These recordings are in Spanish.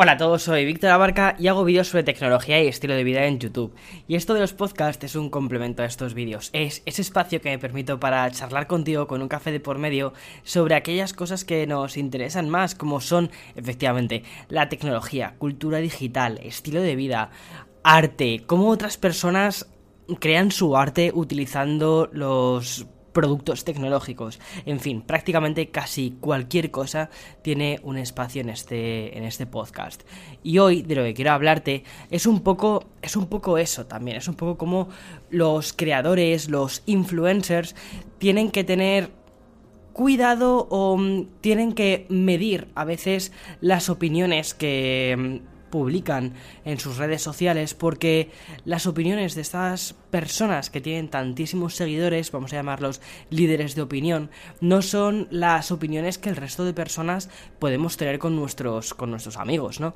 Hola a todos, soy Víctor Abarca y hago vídeos sobre tecnología y estilo de vida en YouTube. Y esto de los podcasts es un complemento a estos vídeos. Es ese espacio que me permito para charlar contigo con un café de por medio sobre aquellas cosas que nos interesan más, como son, efectivamente, la tecnología, cultura digital, estilo de vida, arte, cómo otras personas crean su arte utilizando los productos tecnológicos. En fin, prácticamente casi cualquier cosa tiene un espacio en este, en este podcast. Y hoy de lo que quiero hablarte es un poco, es un poco eso también, es un poco como los creadores, los influencers tienen que tener cuidado o mm, tienen que medir a veces las opiniones que mm, publican en sus redes sociales porque las opiniones de estas personas que tienen tantísimos seguidores, vamos a llamarlos líderes de opinión, no son las opiniones que el resto de personas podemos tener con nuestros, con nuestros amigos, ¿no?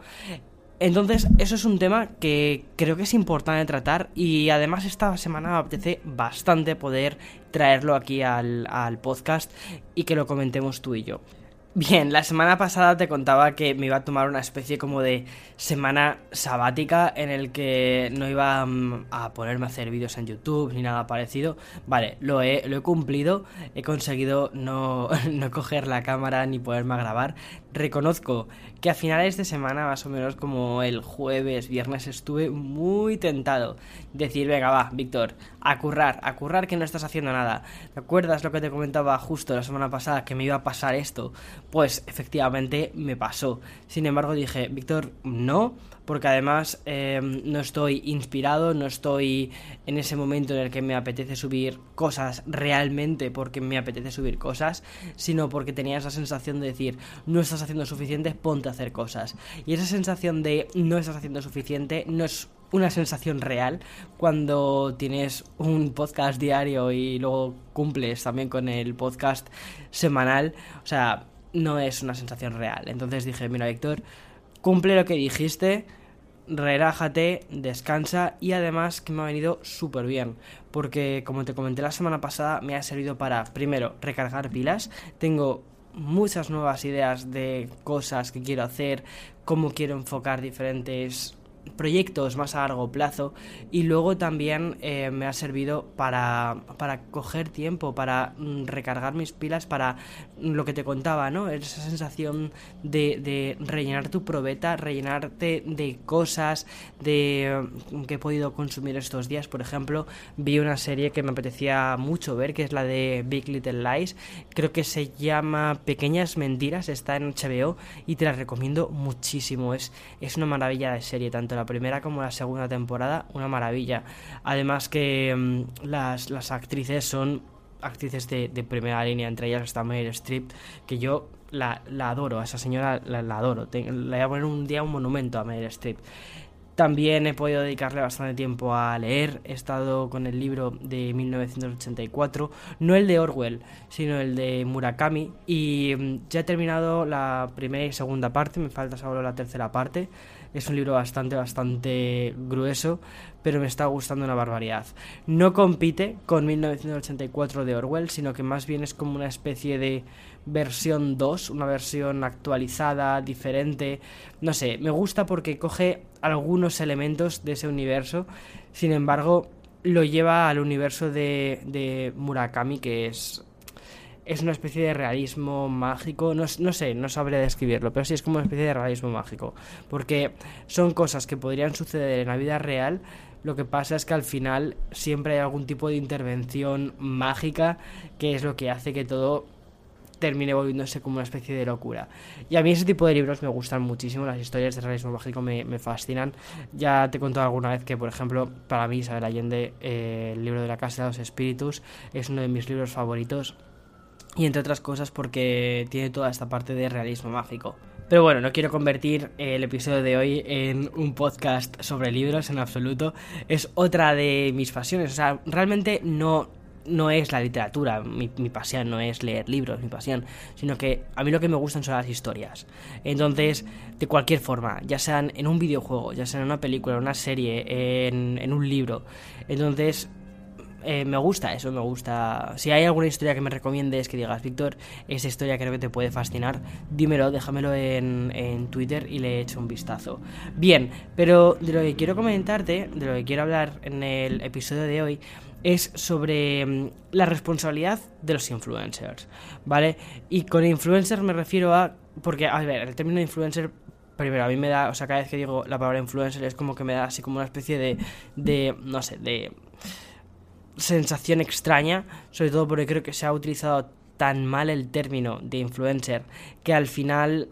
Entonces, eso es un tema que creo que es importante tratar y además esta semana me apetece bastante poder traerlo aquí al, al podcast y que lo comentemos tú y yo. Bien, la semana pasada te contaba que me iba a tomar una especie como de semana sabática en el que no iba mm, a ponerme a hacer vídeos en YouTube ni nada parecido. Vale, lo he, lo he cumplido, he conseguido no, no coger la cámara ni poderme a grabar. Reconozco que a finales de semana, más o menos como el jueves, viernes, estuve muy tentado. Decir, venga, va, Víctor, a currar, a currar que no estás haciendo nada. ¿Te acuerdas lo que te comentaba justo la semana pasada que me iba a pasar esto? Pues efectivamente me pasó. Sin embargo dije, Víctor, no, porque además em, no estoy inspirado, no estoy en ese momento en el que me apetece subir cosas realmente porque me apetece subir cosas, sino porque tenía esa sensación de decir, no estás haciendo suficiente, ponte a hacer cosas. Y esa sensación de no estás haciendo suficiente no es una sensación real cuando tienes un podcast diario y luego cumples también con el podcast semanal. O sea, no es una sensación real. Entonces dije, mira Víctor, cumple lo que dijiste, relájate, descansa y además que me ha venido súper bien. Porque como te comenté la semana pasada, me ha servido para, primero, recargar pilas. Tengo muchas nuevas ideas de cosas que quiero hacer, cómo quiero enfocar diferentes proyectos más a largo plazo y luego también eh, me ha servido para, para coger tiempo, para mm, recargar mis pilas, para lo que te contaba, ¿no? Esa sensación de, de rellenar tu probeta, rellenarte de cosas de mm, que he podido consumir estos días. Por ejemplo, vi una serie que me apetecía mucho ver, que es la de Big Little Lies. Creo que se llama Pequeñas Mentiras, está en HBO y te la recomiendo muchísimo. Es, es una maravilla de serie, tanto la primera como la segunda temporada, una maravilla. Además que mm, las, las, actrices son actrices de, de, primera línea, entre ellas está Meryl Streep, que yo la, la adoro, a esa señora la, la adoro. le voy a poner un día un monumento a Meryl Streep. También he podido dedicarle bastante tiempo a leer. He estado con el libro de 1984, no el de Orwell, sino el de Murakami. Y mm, ya he terminado la primera y segunda parte, me falta solo la tercera parte. Es un libro bastante, bastante grueso, pero me está gustando una barbaridad. No compite con 1984 de Orwell, sino que más bien es como una especie de versión 2, una versión actualizada, diferente. No sé, me gusta porque coge algunos elementos de ese universo, sin embargo, lo lleva al universo de, de Murakami, que es es una especie de realismo mágico, no, no, sé, no sabré describirlo, pero sí es como una especie de realismo mágico, porque son cosas que podrían suceder en la vida real, lo que pasa es que al final siempre hay algún tipo de intervención mágica que es lo que hace que todo termine volviéndose como una especie de locura. Y a mí ese tipo de libros me gustan muchísimo, las historias de realismo mágico me, me fascinan. Ya te he contado alguna vez que, por ejemplo, para mí Isabel Allende, eh, el libro de la Casa de los Espíritus, es uno de mis libros favoritos y entre otras cosas porque tiene toda esta parte de realismo mágico. Pero bueno, no quiero convertir el episodio de hoy en un podcast sobre libros en absoluto. Es otra de mis pasiones. O sea, realmente no, no es la literatura. Mi, mi, pasión no es leer libros, mi pasión. Sino que a mí lo que me gustan son las historias. Entonces, de cualquier forma, ya sean en un videojuego, ya sean en una película, en una serie, en, en un libro. Entonces, eh, me gusta eso, me gusta. Si hay alguna historia que me recomiendes que digas, Víctor, esa historia creo que te puede fascinar, dímelo, déjamelo en, Twitter y le echo un vistazo. Bien, pero de lo que quiero comentarte, de lo que quiero hablar en el episodio de hoy, es sobre mm, la responsabilidad de los influencers, ¿vale? Y con influencers me refiero a... Porque, a ver, el término influencer primero, a mí me da, o sea, cada vez que digo la palabra influencer es como que me da así como una especie de, de no sé, de sensación extraña, sobre todo porque creo que se ha utilizado tan mal el término de influencer que al final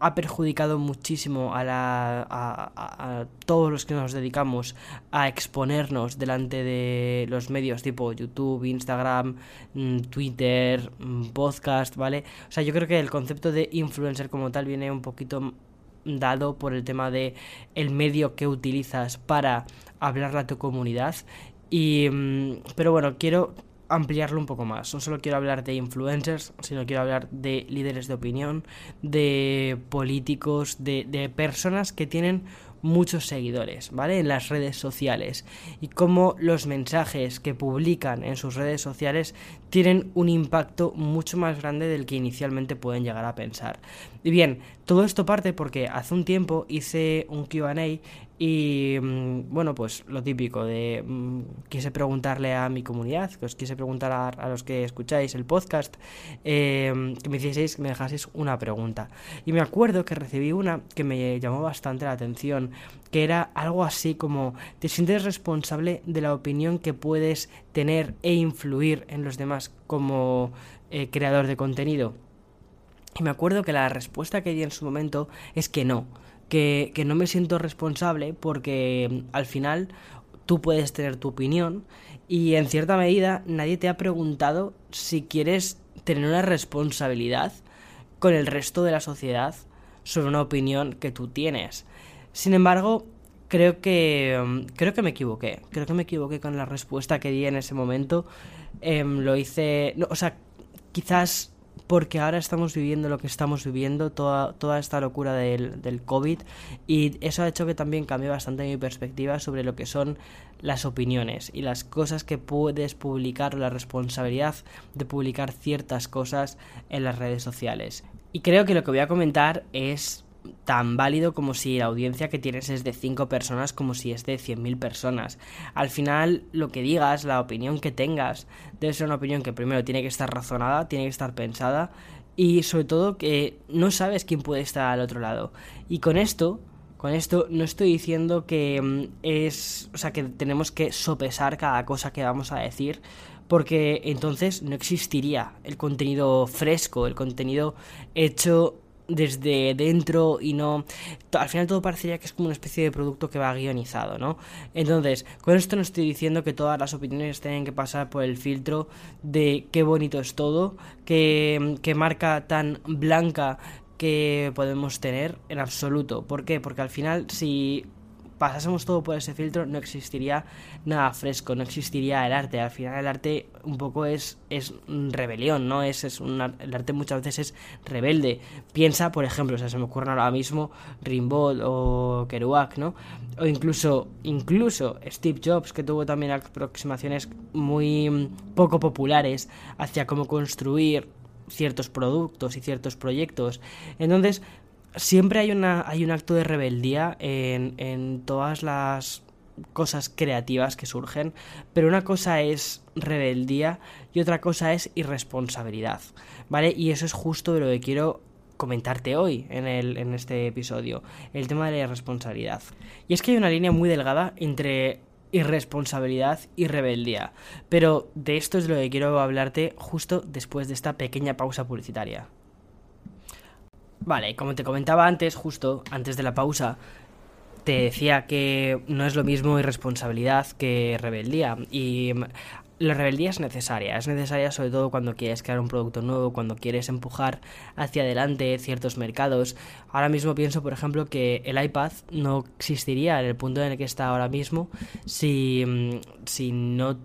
ha perjudicado muchísimo a, la, a, todos los que nos dedicamos a exponernos delante de los medios tipo YouTube, Instagram, mm, Twitter, mm, podcast, ¿vale? O sea, yo creo que el concepto de influencer como tal viene un poquito dado por el tema de el medio que utilizas para hablarle a tu comunidad y mm, pero bueno quiero ampliarlo un poco más. No solo quiero hablar de influencers, sino quiero hablar de líderes de opinión, de políticos, de, de personas que tienen muchos seguidores, ¿vale? En las redes sociales y cómo los mensajes que publican en sus redes sociales tienen un impacto mucho más grande del que inicialmente pueden llegar a pensar. Y bien, todo esto parte porque hace un tiempo hice un QA y mm, bueno, pues lo típico de mm, quise preguntarle a mi comunidad, que os quise preguntar a, los que escucháis el podcast, eh, que me hicieseis, me dejaseis una pregunta. Y me acuerdo que recibí una que me llamó bastante la atención, que era algo así como, ¿te sientes responsable de la opinión que puedes tener e influir en los demás como eh, creador de contenido? Y me acuerdo que la respuesta que di en su momento es que no que, no me siento responsable porque mm, al final tú puedes tener tu opinión y en cierta medida nadie te ha preguntado si quieres tener una responsabilidad con el resto de la sociedad sobre una opinión que tú tienes. Sin embargo, creo que mm, creo que me equivoqué. Creo que me equivoqué con la respuesta que di en ese momento. Em, lo hice, o sea, quizás porque ahora estamos viviendo lo que estamos viviendo, toda, toda esta locura del, del COVID, y eso ha hecho que también cambie bastante mi perspectiva sobre lo que son las opiniones y las cosas que puedes publicar la responsabilidad de publicar ciertas cosas en las redes sociales. Y creo que lo que voy a comentar es tan válido como si la audiencia que tienes es de 5 personas como si es de 100.000 personas. Al final, lo que digas, la opinión que tengas, debe ser una opinión que primero tiene que estar razonada, tiene que estar pensada y sobre todo que no sabes quién puede estar al otro lado. Y con esto, con esto no estoy diciendo que mm, es, o sea, que tenemos que sopesar cada cosa que vamos a decir, porque entonces no existiría el contenido fresco, el contenido hecho desde dentro y no... Al final todo parecería que es como una especie de producto que va guionizado, ¿no? Entonces, con esto no estoy diciendo que todas las opiniones tengan que pasar por el filtro de qué bonito es todo, qué, qué marca tan blanca que podemos tener en absoluto. ¿Por qué? Porque al final si pasásemos todo por ese filtro, no existiría nada fresco, no existiría el arte. Al final el arte un poco es, es rebelión, ¿no? Es, es el arte muchas veces es rebelde. Piensa, por ejemplo, o sea, se me ocurren ahora mismo Rimbaud o Kerouac, ¿no? O incluso, incluso Steve Jobs, que tuvo también aproximaciones muy poco populares hacia cómo construir ciertos productos y ciertos proyectos. Entonces, siempre hay, una, hay un acto de rebeldía en, en todas las cosas creativas que surgen, pero una cosa es rebeldía y otra cosa es irresponsabilidad, ¿vale? Y eso es justo de lo que quiero comentarte hoy en, el, en este episodio, el tema de la irresponsabilidad. Y es que hay una línea muy delgada entre irresponsabilidad y rebeldía, pero de esto es de lo que quiero hablarte justo después de esta pequeña pausa publicitaria. Vale, como te comentaba antes, justo antes de la pausa, te decía que no es lo mismo irresponsabilidad que rebeldía. Y la rebeldía es necesaria, es necesaria sobre todo cuando quieres crear un producto nuevo, cuando quieres empujar hacia adelante ciertos mercados. Ahora mismo pienso, por ejemplo, que el iPad no existiría en el punto en el que está ahora mismo si, si, no,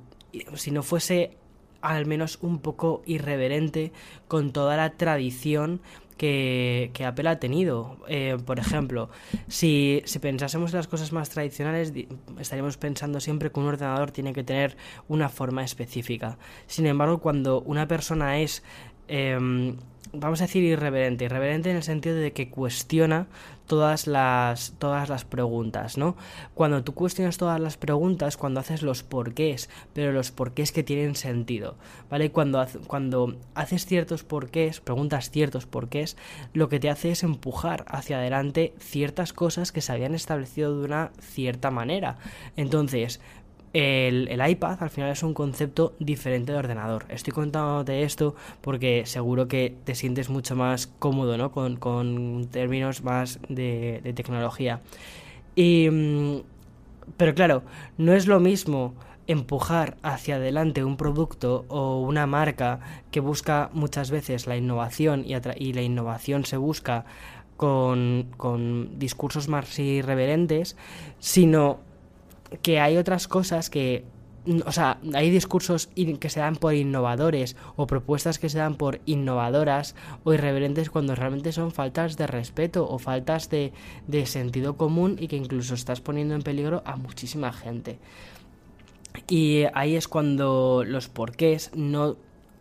si no fuese al menos un poco irreverente con toda la tradición que, que Apple ha tenido. Eh, por ejemplo, si, si pensásemos en las cosas más tradicionales, estaríamos pensando siempre que un ordenador tiene que tener una forma específica. Sin embargo, cuando una persona es Em, vamos a decir irreverente, irreverente en el sentido de que cuestiona todas las todas las preguntas, ¿no? Cuando tú cuestionas todas las preguntas, cuando haces los porqués, pero los porqués que tienen sentido, ¿vale? Cuando cuando haces ciertos porqués, preguntas ciertos porqués, lo que te hace es empujar hacia adelante ciertas cosas que se habían establecido de una cierta manera. Entonces, el, iPad al final es un concepto diferente de ordenador. Estoy contándote esto porque seguro que te sientes mucho más cómodo ¿no? con, términos más de, tecnología. Y, mm, pero claro, no es lo mismo empujar hacia adelante un producto o una marca que busca muchas veces la innovación y, y la innovación se busca con, con discursos más irreverentes, sino que hay otras cosas que o sea, hay discursos que se dan por innovadores o propuestas que se dan por innovadoras o irreverentes cuando realmente son faltas de respeto o faltas de, de sentido común y que incluso estás poniendo en peligro a muchísima gente. Y ahí es cuando los porqués no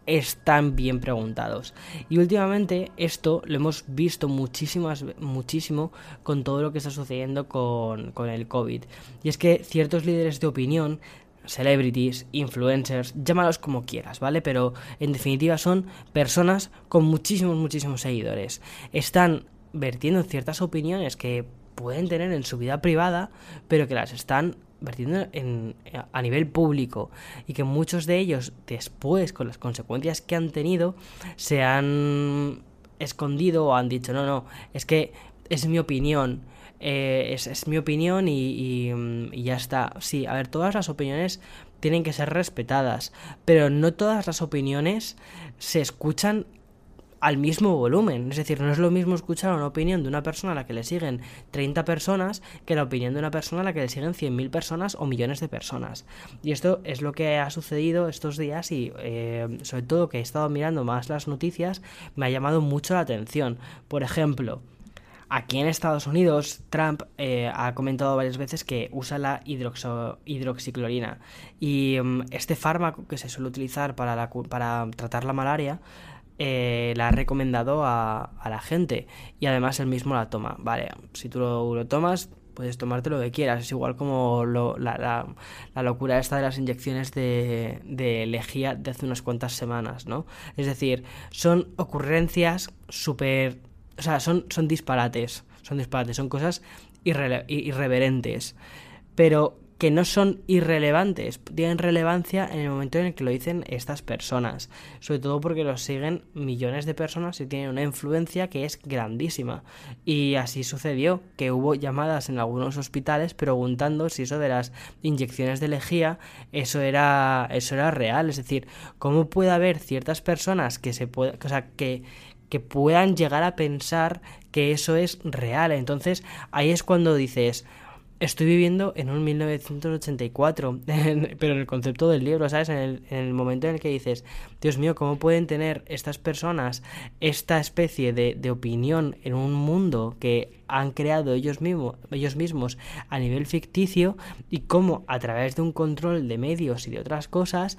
están bien preguntados. Y últimamente esto lo hemos visto muchísimo con todo lo que está sucediendo con, con el COVID. Y es que ciertos líderes de opinión celebrities, influencers, llámalos como quieras, ¿vale? Pero en definitiva son personas con muchísimos, muchísimos seguidores. Están vertiendo ciertas opiniones que pueden tener en su vida privada, pero que las están vertiendo en, a nivel público y que muchos de ellos después con las consecuencias que han tenido se han escondido o han dicho no no es que es mi opinión eh, es, mi opinión y, y, ya está sí a ver todas las opiniones tienen que ser respetadas pero no todas las opiniones se escuchan al mismo volumen. Es decir, no es lo mismo escuchar una opinión de una persona a la que le siguen 30 personas que la opinión de una persona a la que le siguen 100.000 personas o millones de personas. Y esto es lo que ha sucedido estos días y eh, sobre todo que he estado mirando más las noticias me ha llamado mucho la atención. Por ejemplo, Aquí en Estados Unidos, Trump eh, ha comentado varias veces que usa la hidroxiclorina. Y mm, este fármaco que se suele utilizar para, para tratar la malaria eh, la ha recomendado a, la gente y además él mismo la toma. Vale, si tú lo, tomas, puedes tomarte lo que quieras. Es igual como la, locura esta de las inyecciones de, de lejía de hace unas cuantas semanas, ¿no? Es decir, son ocurrencias súper... O sea, son, son disparates. Son disparates, son cosas irreverentes. Pero que no son irrelevantes, tienen relevancia en el momento en el que lo dicen estas personas, sobre todo porque los siguen millones de personas y tienen una influencia que es grandísima. Y así sucedió, que hubo llamadas en algunos hospitales preguntando si eso de las inyecciones de lejía, eso era, eso era real, es decir, cómo puede haber ciertas personas que se puede, o sea, que que puedan llegar a pensar que eso es real. Entonces, ahí es cuando dices, estoy viviendo en un 1984, pero en el concepto del libro, ¿sabes? En el, momento en el que dices, Dios mío, ¿cómo pueden tener estas personas esta especie de, de opinión en un mundo que han creado ellos, mismos, ellos mismos a nivel ficticio y cómo a través de un control de medios y de otras cosas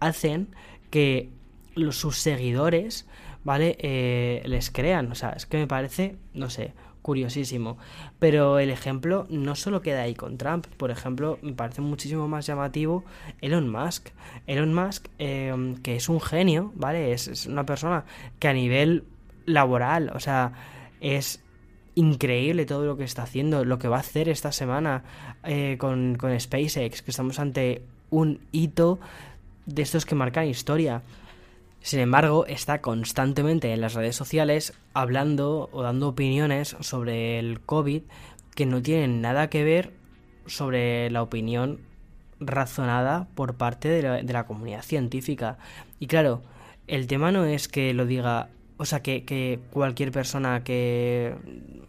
hacen que los, sus seguidores, ¿vale? Eh, les crean, o sea, es que me parece, no sé, curiosísimo. Pero el ejemplo no solo queda ahí con Trump. Por ejemplo, me parece muchísimo más llamativo Elon Musk. Elon Musk, em, que es un genio, ¿vale? Es, una persona que a nivel laboral, o sea, es increíble todo lo que está haciendo, lo que va a hacer esta semana eh, con, con SpaceX, que estamos ante un hito de estos que marcan historia. Sin embargo, está constantemente en las redes sociales hablando o dando opiniones sobre el COVID que no tienen nada que ver sobre la opinión razonada por parte de la, comunidad científica. Y claro, el tema no es que lo diga, o sea, que, que, cualquier persona, que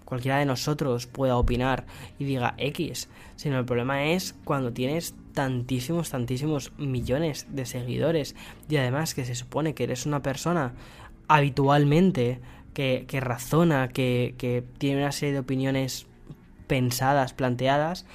cualquiera de nosotros pueda opinar y diga X, sino el problema es cuando tienes tantísimos, tantísimos millones de seguidores y además que se supone que eres una persona habitualmente que, que razona, que, que tiene una serie de opiniones pensadas, planteadas,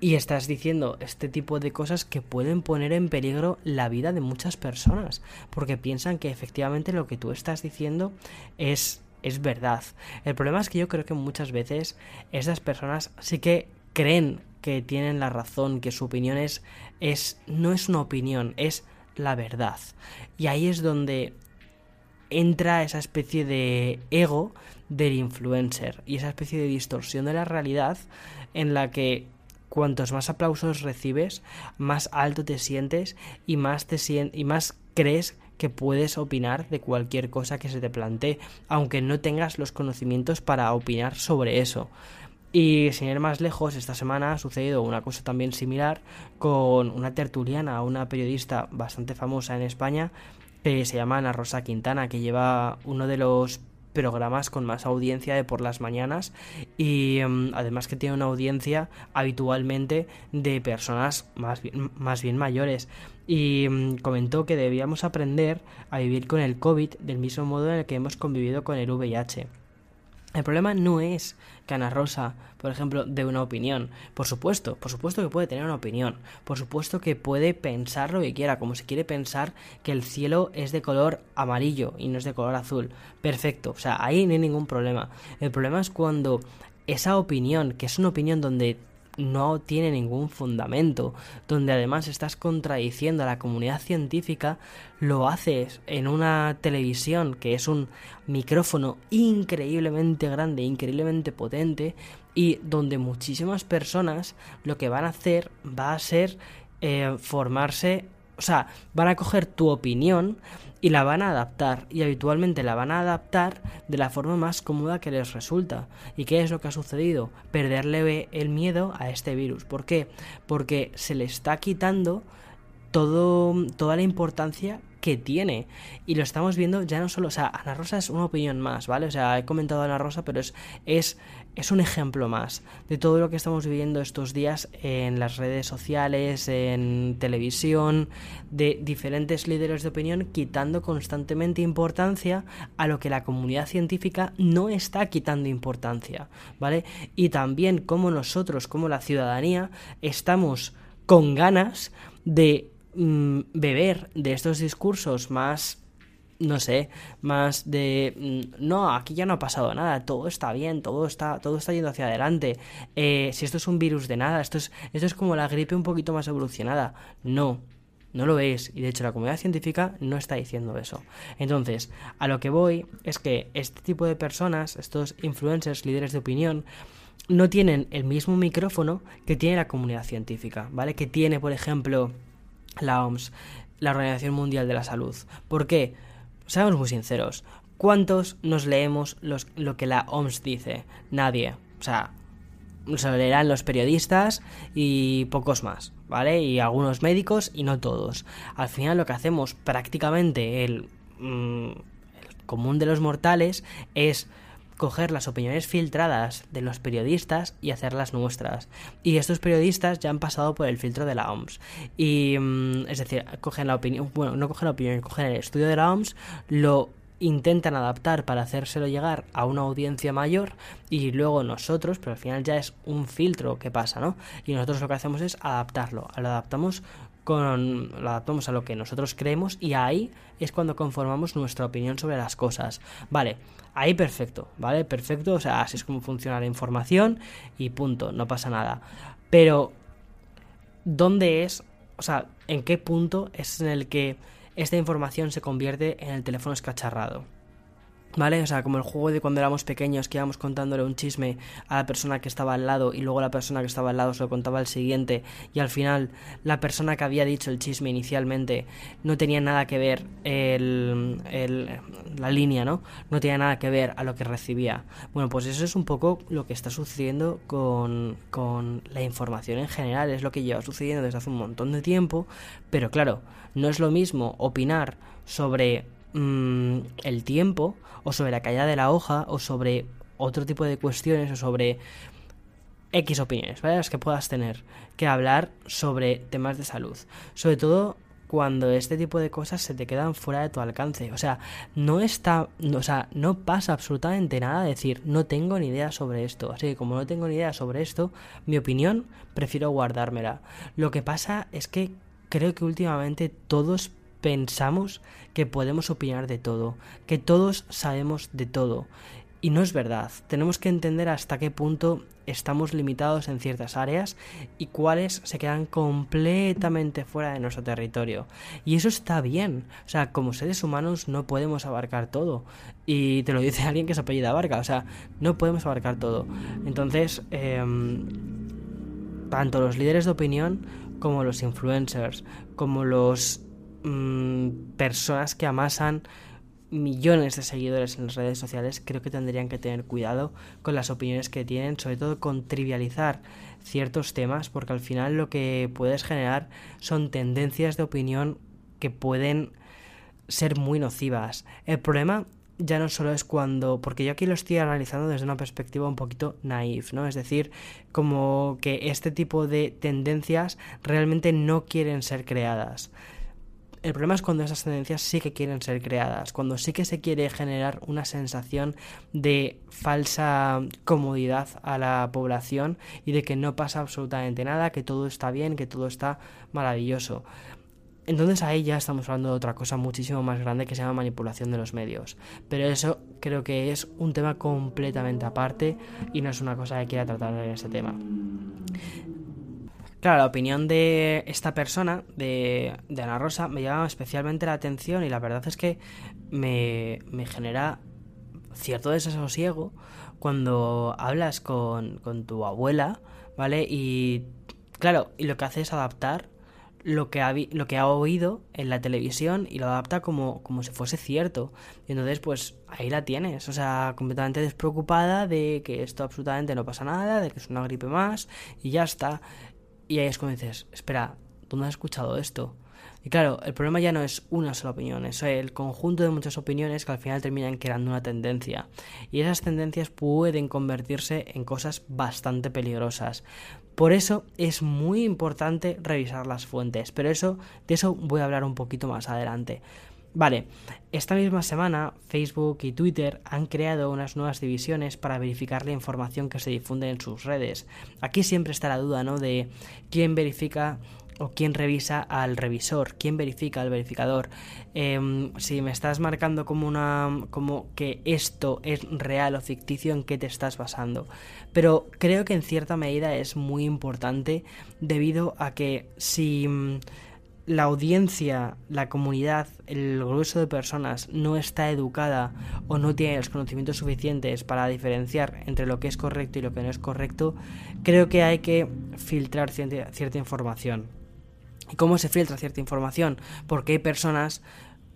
y estás diciendo este tipo de cosas que pueden poner en peligro la vida de muchas personas, porque piensan que efectivamente lo que tú estás diciendo es, es verdad. El problema es que yo creo que muchas veces esas personas sí que creen que tienen la razón, que su opinión es, es no es una opinión, es la verdad. Y ahí es donde entra esa especie de ego del influencer y esa especie de distorsión de la realidad en la que cuantos más aplausos recibes, más alto te sientes y más te y más crees que puedes opinar de cualquier cosa que se te plantee, aunque no tengas los conocimientos para opinar sobre eso. Y sin ir más lejos, esta semana ha sucedido una cosa también similar con una tertuliana, una periodista bastante famosa en España, que se llama Ana Rosa Quintana, que lleva uno de los programas con más audiencia de por las mañanas y em, además que tiene una audiencia habitualmente de personas más bien, mayores y em, comentó que debíamos aprender a vivir con el COVID del mismo modo en el que hemos convivido con el VIH. El problema no es que Ana Rosa, por ejemplo, dé una opinión. Por supuesto, por supuesto que puede tener una opinión. Por supuesto que puede pensar lo que quiera, como si quiere pensar que el cielo es de color amarillo y no es de color azul. Perfecto, o sea, ahí no hay ningún problema. El problema es cuando esa opinión, que es una opinión donde no tiene ningún fundamento, donde además estás contradiciendo a la comunidad científica, lo haces en una televisión que es un micrófono increíblemente grande, increíblemente potente, y donde muchísimas personas lo que van a hacer va a ser eh, formarse, o sea, van a coger tu opinión y la van a adaptar y habitualmente la van a adaptar de la forma más cómoda que les resulta. ¿Y qué es lo que ha sucedido? Perderle el miedo a este virus. ¿Por qué? Porque se le está quitando todo, toda la importancia que tiene. Y lo estamos viendo ya no solo, o sea, Ana Rosa es una opinión más, ¿vale? O sea, he comentado a Ana Rosa, pero es, es, es un ejemplo más de todo lo que estamos viviendo estos días en las redes sociales, en televisión, de diferentes líderes de opinión quitando constantemente importancia a lo que la comunidad científica no está quitando importancia, ¿vale? Y también como nosotros, como la ciudadanía, estamos con ganas de Mm, beber de estos discursos más no sé, más de mm, no, aquí ya no ha pasado nada, todo está bien, todo está, todo está yendo hacia adelante. Eh, si esto es un virus de nada, esto es, esto es como la gripe un poquito más evolucionada. No, no lo es. Y de hecho la comunidad científica no está diciendo eso. Entonces, a lo que voy es que este tipo de personas, estos influencers, líderes de opinión, no tienen el mismo micrófono que tiene la comunidad científica, ¿vale? Que tiene, por ejemplo, la OMS, la Organización Mundial de la Salud. ¿Por qué? Seamos muy sinceros. ¿Cuántos nos leemos lo que la OMS dice? Nadie. O sea, se lo leerán los periodistas y pocos más, ¿vale? Y algunos médicos y no todos. Al final lo que hacemos prácticamente el, mm, el común de los mortales es coger las opiniones filtradas de los periodistas y hacerlas nuestras. Y estos periodistas ya han pasado por el filtro de la OMS. Y mm, es decir, cogen la opinión, bueno, no cogen la opinión, cogen el estudio de la OMS, lo intentan adaptar para hacérselo llegar a una audiencia mayor y luego nosotros, pero al final ya es un filtro que pasa, ¿no? Y nosotros lo que hacemos es adaptarlo, lo adaptamos con lo adaptamos a lo que nosotros creemos y ahí es cuando conformamos nuestra opinión sobre las cosas. Vale, ahí perfecto, ¿vale? Perfecto, o sea, así es como funciona la información y punto, no pasa nada. Pero, ¿dónde es, o sea, en qué punto es en el que esta información se convierte en el teléfono escacharrado? ¿Vale? O sea, como el juego de cuando éramos pequeños que íbamos contándole un chisme a la persona que estaba al lado y luego la persona que estaba al lado se lo contaba al siguiente y al final la persona que había dicho el chisme inicialmente no tenía nada que ver el, el, la línea, ¿no? No tenía nada que ver a lo que recibía. Bueno, pues eso es un poco lo que está sucediendo con, con la información en general, es lo que lleva sucediendo desde hace un montón de tiempo, pero claro, no es lo mismo opinar sobre Mm, el tiempo o sobre la caída de la hoja o sobre otro tipo de cuestiones o sobre X opiniones, ¿vale? Las que puedas tener que hablar sobre temas de salud. Sobre todo cuando este tipo de cosas se te quedan fuera de tu alcance. O sea, no está, o sea, no pasa absolutamente nada decir, no tengo ni idea sobre esto. Así que como no tengo ni idea sobre esto, mi opinión prefiero guardármela. Lo que pasa es que creo que últimamente todos pensamos que podemos opinar de todo, que todos sabemos de todo. Y no es verdad. Tenemos que entender hasta qué punto estamos limitados en ciertas áreas y cuáles se quedan completamente fuera de nuestro territorio. Y eso está bien. O sea, como seres humanos no podemos abarcar todo. Y te lo dice alguien que se apellida Abarca. O sea, no podemos abarcar todo. Entonces, em, tanto los líderes de opinión como los influencers, como los mm, personas que amasan millones de seguidores en las redes sociales, creo que tendrían que tener cuidado con las opiniones que tienen, sobre todo con trivializar ciertos temas, porque al final lo que puedes generar son tendencias de opinión que pueden ser muy nocivas. El problema ya no solo es cuando, porque yo aquí lo estoy analizando desde una perspectiva un poquito naif, ¿no? Es decir, como que este tipo de tendencias realmente no quieren ser creadas. El problema es cuando esas tendencias sí que quieren ser creadas, cuando sí que se quiere generar una sensación de falsa comodidad a la población y de que no pasa absolutamente nada, que todo está bien, que todo está maravilloso. Entonces ahí ya estamos hablando de otra cosa muchísimo más grande que se llama manipulación de los medios. Pero eso creo que es un tema completamente aparte y no es una cosa que quiera tratar en ese tema. Claro, la opinión de esta persona, de, Ana Rosa, me llama especialmente la atención y la verdad es que me, me genera cierto desasosiego cuando hablas con, con tu abuela, ¿vale? Y claro, y lo que hace es adaptar lo que, ha, lo que ha oído en la televisión y lo adapta como, como si fuese cierto. Y entonces, pues ahí la tienes, o sea, completamente despreocupada de que esto absolutamente no pasa nada, de que es una gripe más y ya está. Y ahí es cuando dices, espera, ¿dónde has escuchado esto? Y claro, el problema ya no es una sola opinión, es el conjunto de muchas opiniones que al final terminan creando una tendencia. Y esas tendencias pueden convertirse en cosas bastante peligrosas. Por eso es muy importante revisar las fuentes, pero eso de eso voy a hablar un poquito más adelante. Vale, esta misma semana Facebook y Twitter han creado unas nuevas divisiones para verificar la información que se difunde en sus redes. Aquí siempre está la duda, ¿no? De quién verifica o quién revisa al revisor, quién verifica al verificador. Em, si me estás marcando como una como que esto es real o ficticio, ¿en qué te estás basando? Pero creo que en cierta medida es muy importante debido a que si mm, la audiencia, la comunidad, el grueso de personas no está educada o no tiene los conocimientos suficientes para diferenciar entre lo que es correcto y lo que no es correcto, creo que hay que filtrar cierta, información. ¿Y cómo se filtra cierta información? Porque hay personas,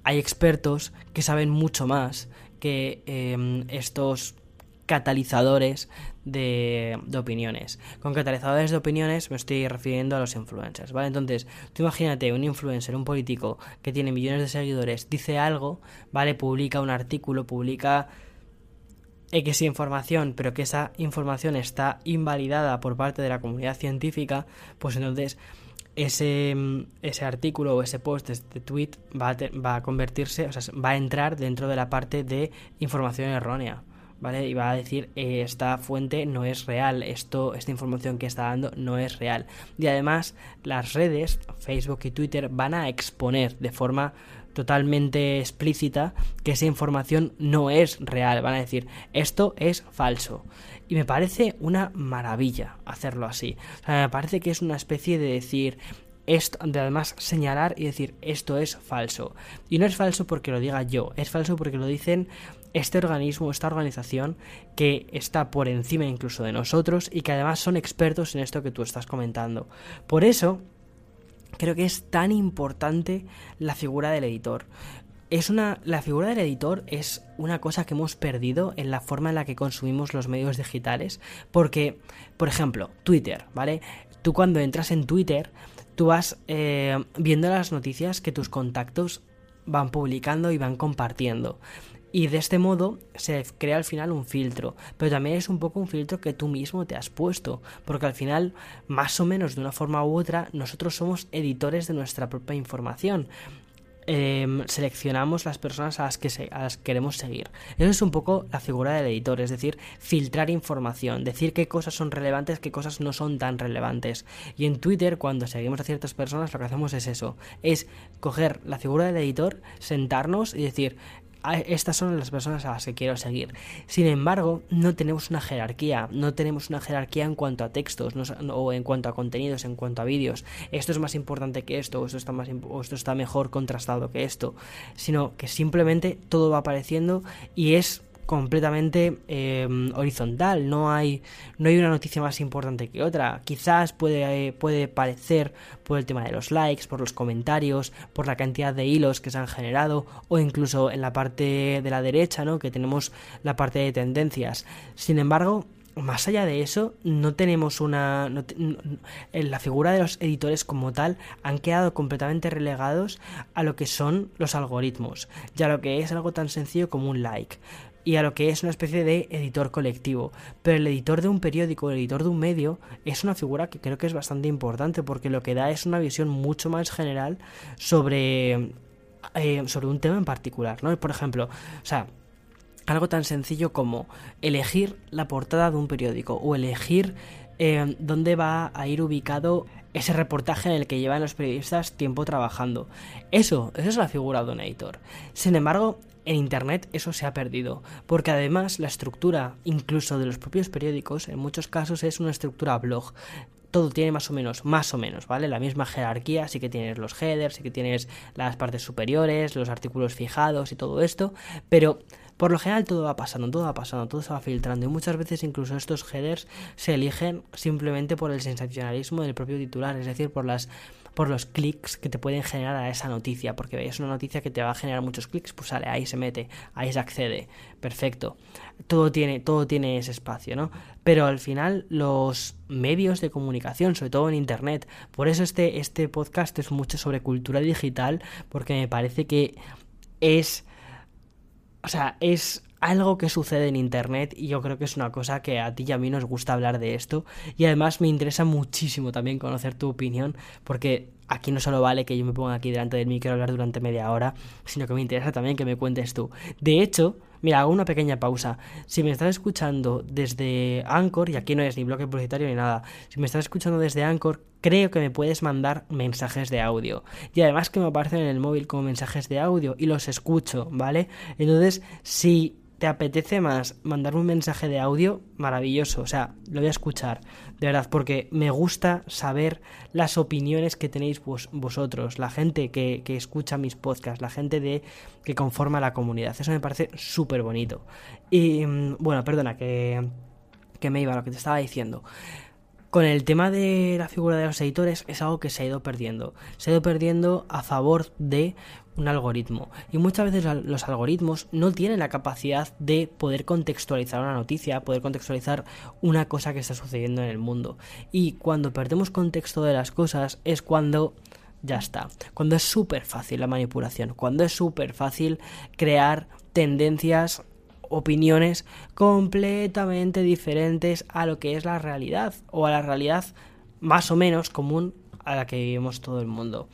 hay expertos que saben mucho más que em, estos catalizadores de, opiniones. Con catalizadores de opiniones me estoy refiriendo a los influencers, ¿vale? Entonces, tú imagínate un influencer, un político que tiene millones de seguidores, dice algo, ¿vale? Publica un artículo, publica X información, pero que esa información está invalidada por parte de la comunidad científica, pues entonces ese, ese artículo o ese post, este tweet, va a, va a convertirse, o sea, va a entrar dentro de la parte de información errónea. ¿Vale? Y va a decir, eh, esta fuente no es real, esto, esta información que está dando no es real. Y además, las redes, Facebook y Twitter, van a exponer de forma totalmente explícita que esa información no es real. Van a decir, esto es falso. Y me parece una maravilla hacerlo así. me parece que es una especie de decir, esto, de además señalar y decir esto es falso. Y no es falso porque lo diga yo, es falso porque lo dicen este organismo, esta organización que está por encima incluso de nosotros y que además son expertos en esto que tú estás comentando. Por eso, creo que es tan importante la figura del editor. Es una, la figura del editor es una cosa que hemos perdido en la forma en la que consumimos los medios digitales. Porque, por ejemplo, Twitter, ¿vale? Tú cuando entras en Twitter, tú vas eh, viendo las noticias que tus contactos van publicando y van compartiendo. Y de este modo se crea al final un filtro, pero también es un poco un filtro que tú mismo te has puesto, porque al final, más o menos de una forma u otra, nosotros somos editores de nuestra propia información. Em, seleccionamos las personas a las que a las queremos seguir. Eso es un poco la figura del editor, es decir, filtrar información, decir qué cosas son relevantes, qué cosas no son tan relevantes. Y en Twitter, cuando seguimos a ciertas personas, lo que hacemos es eso, es coger la figura del editor, sentarnos y decir, estas son las personas a las que quiero seguir. Sin embargo, no tenemos una jerarquía, no tenemos una jerarquía en cuanto a textos o en cuanto a contenidos, en cuanto a vídeos. Esto es más importante que esto, o esto está, más, o esto está mejor contrastado que esto, sino que simplemente todo va apareciendo y es completamente em, horizontal, no hay, no hay una noticia más importante que otra. Quizás puede, puede parecer por el tema de los likes, por los comentarios, por la cantidad de hilos que se han generado, o incluso en la parte de la derecha, ¿no? que tenemos la parte de tendencias. Sin embargo, más allá de eso, no tenemos una... la figura de los editores como tal han quedado completamente relegados a lo que son los algoritmos, ya lo que es algo tan sencillo como un like y a lo que es una especie de editor colectivo. Pero el editor de un periódico, el editor de un medio, es una figura que creo que es bastante importante porque lo que da es una visión mucho más general sobre, eh, sobre un tema en particular, ¿no? Por ejemplo, o sea, algo tan sencillo como elegir la portada de un periódico o elegir eh, dónde va a ir ubicado ese reportaje en el que llevan los periodistas tiempo trabajando. Eso, eso es la figura de un editor. Sin embargo, en Internet eso se ha perdido, porque además la estructura, incluso de los propios periódicos, en muchos casos es una estructura blog. Todo tiene más o menos, más o menos, ¿vale? La misma jerarquía, sí que tienes los headers, sí que tienes las partes superiores, los artículos fijados y todo esto, pero por lo general todo va pasando, todo va pasando, todo se va filtrando y muchas veces incluso estos headers se eligen simplemente por el sensacionalismo del propio titular, es decir, por las por los clics que te pueden generar a esa noticia, porque es una noticia que te va a generar muchos clics, pues sale, ahí se mete, ahí se accede, perfecto. Todo tiene, todo tiene ese espacio, ¿no? Pero al final los medios de comunicación, sobre todo en internet, por eso este, este podcast es mucho sobre cultura digital, porque me parece que es o sea, es algo que sucede en Internet y yo creo que es una cosa que a ti y a mí nos gusta hablar de esto y además me interesa muchísimo también conocer tu opinión porque aquí no solo vale que yo me ponga aquí delante del micro a hablar durante media hora, sino que me interesa también que me cuentes tú. De hecho, mira, hago una pequeña pausa. Si me estás escuchando desde Anchor, y aquí no es ni bloque publicitario ni nada, si me estás escuchando desde Anchor, creo que me puedes mandar mensajes de audio. Y además que me aparecen en el móvil como mensajes de audio y los escucho, ¿vale? Entonces, si te apetece más mandarme un mensaje de audio, maravilloso. O sea, lo voy a escuchar, de verdad, porque me gusta saber las opiniones que tenéis vosotros, la gente que, escucha mis podcasts, la gente de que conforma la comunidad. Eso me parece súper bonito. Y mm, bueno, perdona, que, que me iba a lo que te estaba diciendo. Con el tema de la figura de los editores es algo que se ha ido perdiendo. Se ha ido perdiendo a favor de un algoritmo. Y muchas veces los algoritmos no tienen la capacidad de poder contextualizar una noticia, poder contextualizar una cosa que está sucediendo en el mundo. Y cuando perdemos contexto de las cosas es cuando ya está. Cuando es súper fácil la manipulación, cuando es súper fácil crear tendencias, opiniones completamente diferentes a lo que es la realidad o a la realidad más o menos común a la que vivimos todo el mundo.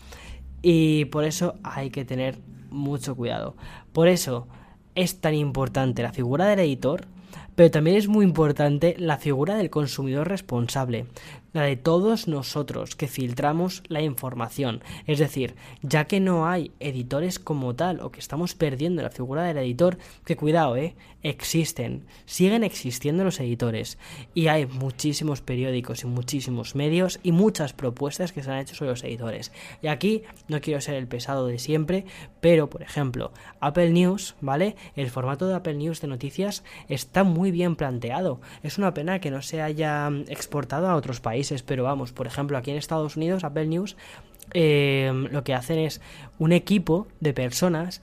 Y por eso hay que tener mucho cuidado. Por eso es tan importante la figura del editor, pero también es muy importante la figura del consumidor responsable la de todos nosotros que filtramos la información. Es decir, ya que no hay editores como tal o que estamos perdiendo la figura del editor, que cuidado, eh, existen, siguen existiendo los editores y hay muchísimos periódicos y muchísimos medios y muchas propuestas que se han hecho sobre los editores. Y aquí no quiero ser el pesado de siempre, pero por ejemplo, Apple News, ¿vale? El formato de Apple News de noticias está muy bien planteado. Es una pena que no se haya exportado a otros países pero vamos, por ejemplo, aquí en Estados Unidos, Apple News, eh, lo que hacen es un equipo de personas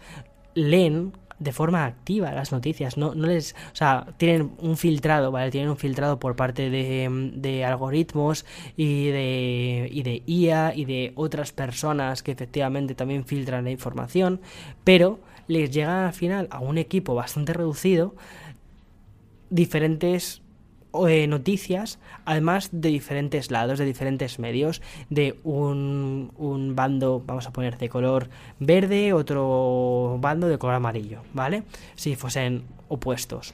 leen de forma activa las noticias, no, no les, o sea, tienen un filtrado, ¿vale? Tienen un filtrado por parte de, de algoritmos y de, y de IA y de otras personas que efectivamente también filtran la información, pero les llegan al final a un equipo bastante reducido diferentes eh, noticias, además de diferentes lados, de diferentes medios, de un, un, bando, vamos a poner, de color verde, otro bando de color amarillo, ¿vale? Si fuesen opuestos.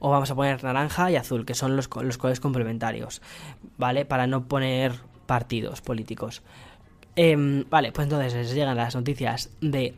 O vamos a poner naranja y azul, que son los, los colores complementarios, ¿vale? Para no poner partidos políticos. Em, vale, pues entonces les llegan las noticias de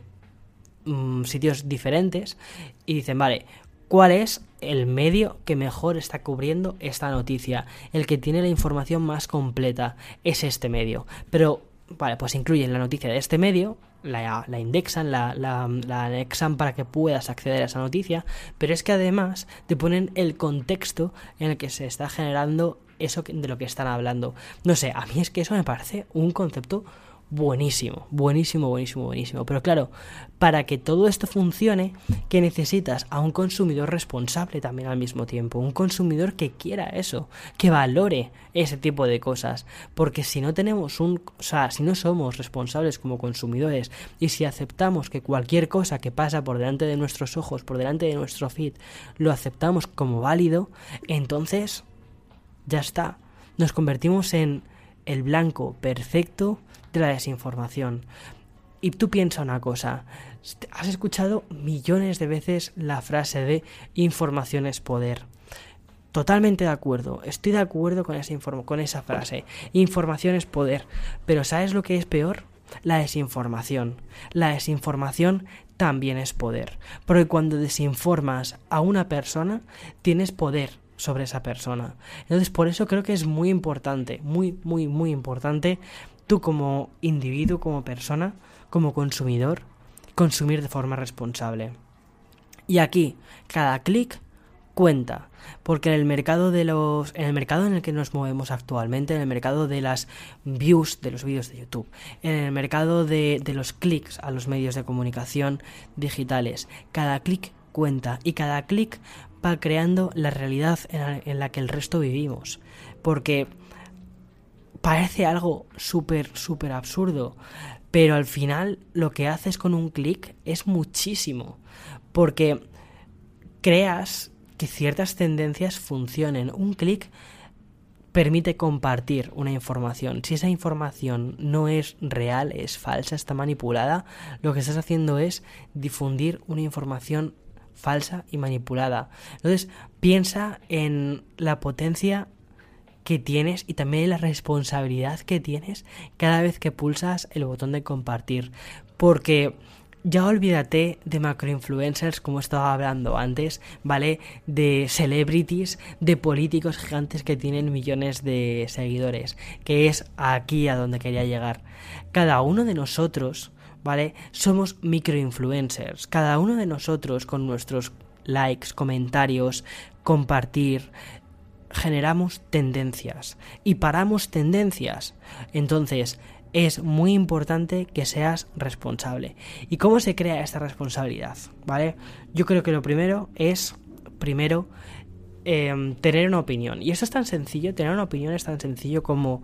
mm, sitios diferentes y dicen, vale, ¿cuál es el medio que mejor está cubriendo esta noticia? El que tiene la información más completa es este medio. Pero, vale, pues incluyen la noticia de este medio, la, indexan, la, la, la, anexan para que puedas acceder a esa noticia, pero es que además te ponen el contexto en el que se está generando eso de lo que están hablando. No sé, a mí es que eso me parece un concepto buenísimo, buenísimo, buenísimo, buenísimo. Pero claro, para que todo esto funcione, que necesitas a un consumidor responsable también al mismo tiempo, un consumidor que quiera eso, que valore ese tipo de cosas, porque si no tenemos un, o sea, si no somos responsables como consumidores y si aceptamos que cualquier cosa que pasa por delante de nuestros ojos, por delante de nuestro feed, lo aceptamos como válido, entonces ya está, nos convertimos en el blanco perfecto de la desinformación. Y tú piensa una cosa, has escuchado millones de veces la frase de información es poder. Totalmente de acuerdo, estoy de acuerdo con esa, con esa frase. Información es poder. Pero ¿sabes lo que es peor? La desinformación. La desinformación también es poder. Porque cuando desinformas a una persona, tienes poder sobre esa persona. Entonces, por eso creo que es muy importante, muy, muy, muy importante tú como individuo, como persona, como consumidor, consumir de forma responsable. Y aquí, cada clic cuenta, porque en el mercado de los en el mercado en el que nos movemos actualmente, en el mercado de las views de los vídeos de YouTube, en el mercado de, de los clics a los medios de comunicación digitales, cada clic cuenta y cada clic va creando la realidad en la, en la que el resto vivimos, porque parece algo súper, súper absurdo, pero al final lo que haces con un clic es muchísimo, porque creas que ciertas tendencias funcionen. Un clic permite compartir una información. Si esa información no es real, es falsa, está manipulada, lo que estás haciendo es difundir una información falsa y manipulada. Entonces, piensa en la potencia que tienes y también la responsabilidad que tienes cada vez que pulsas el botón de compartir. Porque ya olvídate de macroinfluencers como estaba hablando antes, ¿vale? De celebrities, de políticos gigantes que tienen millones de seguidores, que es aquí a donde quería llegar. Cada uno de nosotros, ¿vale? Somos microinfluencers. Cada uno de nosotros con nuestros likes, comentarios, compartir, generamos tendencias y paramos tendencias. Entonces, es muy importante que seas responsable. ¿Y cómo se crea esta responsabilidad? ¿Vale? Yo creo que lo primero es, primero, em, tener una opinión. Y eso es tan sencillo, tener una opinión es tan sencillo como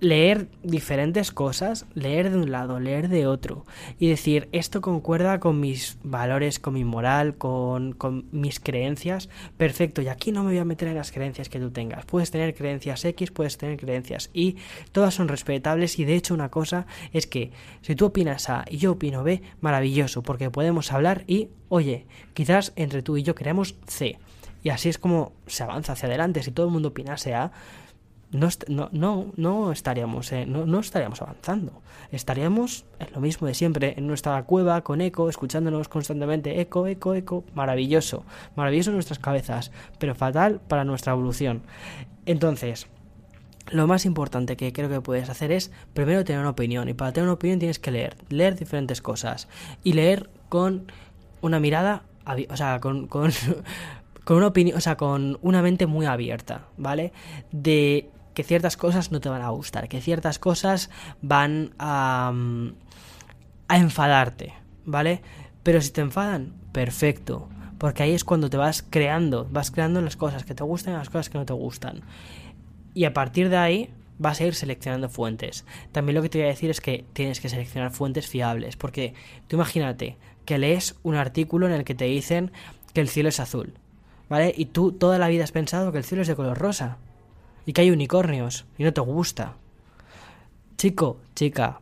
leer diferentes cosas, leer de un lado, leer de otro y decir esto concuerda con mis valores, con mi moral, con, con, mis creencias, perfecto, y aquí no me voy a meter en las creencias que tú tengas. Puedes tener creencias X, puedes tener creencias Y, todas son respetables y de hecho una cosa es que si tú opinas A y yo opino B, maravilloso, porque podemos hablar y, oye, quizás entre tú y yo queremos C. Y así es como se avanza hacia adelante. Si todo el mundo opinase A, no, no, no, estaríamos, eh, no, no, estaríamos avanzando. Estaríamos en lo mismo de siempre, en nuestra cueva con eco, escuchándonos constantemente, eco, eco, eco, maravilloso, maravilloso en nuestras cabezas, pero fatal para nuestra evolución. Entonces, lo más importante que creo que puedes hacer es primero tener una opinión, y para tener una opinión tienes que leer, leer diferentes cosas, y leer con una mirada, o sea, con, con con una opinión, o sea, con una mente muy abierta, ¿vale? De que ciertas cosas no te van a gustar, que ciertas cosas van a, mm, a enfadarte, ¿vale? Pero si te enfadan, perfecto, porque ahí es cuando te vas creando, vas creando las cosas que te gustan y las cosas que no te gustan. Y a partir de ahí, vas a ir seleccionando fuentes. También lo que te voy a decir es que tienes que seleccionar fuentes fiables, porque tú imagínate que lees un artículo en el que te dicen que el cielo es azul, ¿vale? Y tú toda la vida has pensado que el cielo es de color rosa y que hay unicornios y no te gusta. Chico, chica,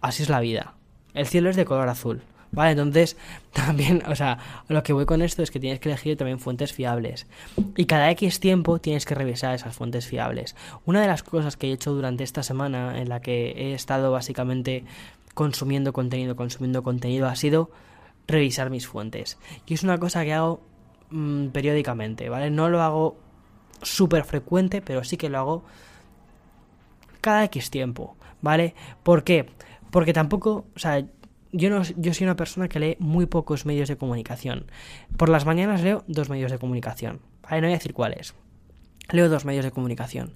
así es la vida. El cielo es de color azul. Vale, entonces también, o sea, lo que voy con esto es que tienes que elegir también fuentes fiables. Y cada X tiempo tienes que revisar esas fuentes fiables. Una de las cosas que he hecho durante esta semana en la que he estado básicamente consumiendo contenido, consumiendo contenido, ha sido revisar mis fuentes. Y es una cosa que hago mm, periódicamente, ¿vale? No lo hago súper frecuente, pero sí que lo hago cada X tiempo, ¿vale? ¿Por qué? Porque tampoco, o sea, yo, no, yo soy una persona que lee muy pocos medios de comunicación. Por las mañanas leo dos medios de comunicación. ¿vale? No voy a decir cuáles. Leo dos medios de comunicación.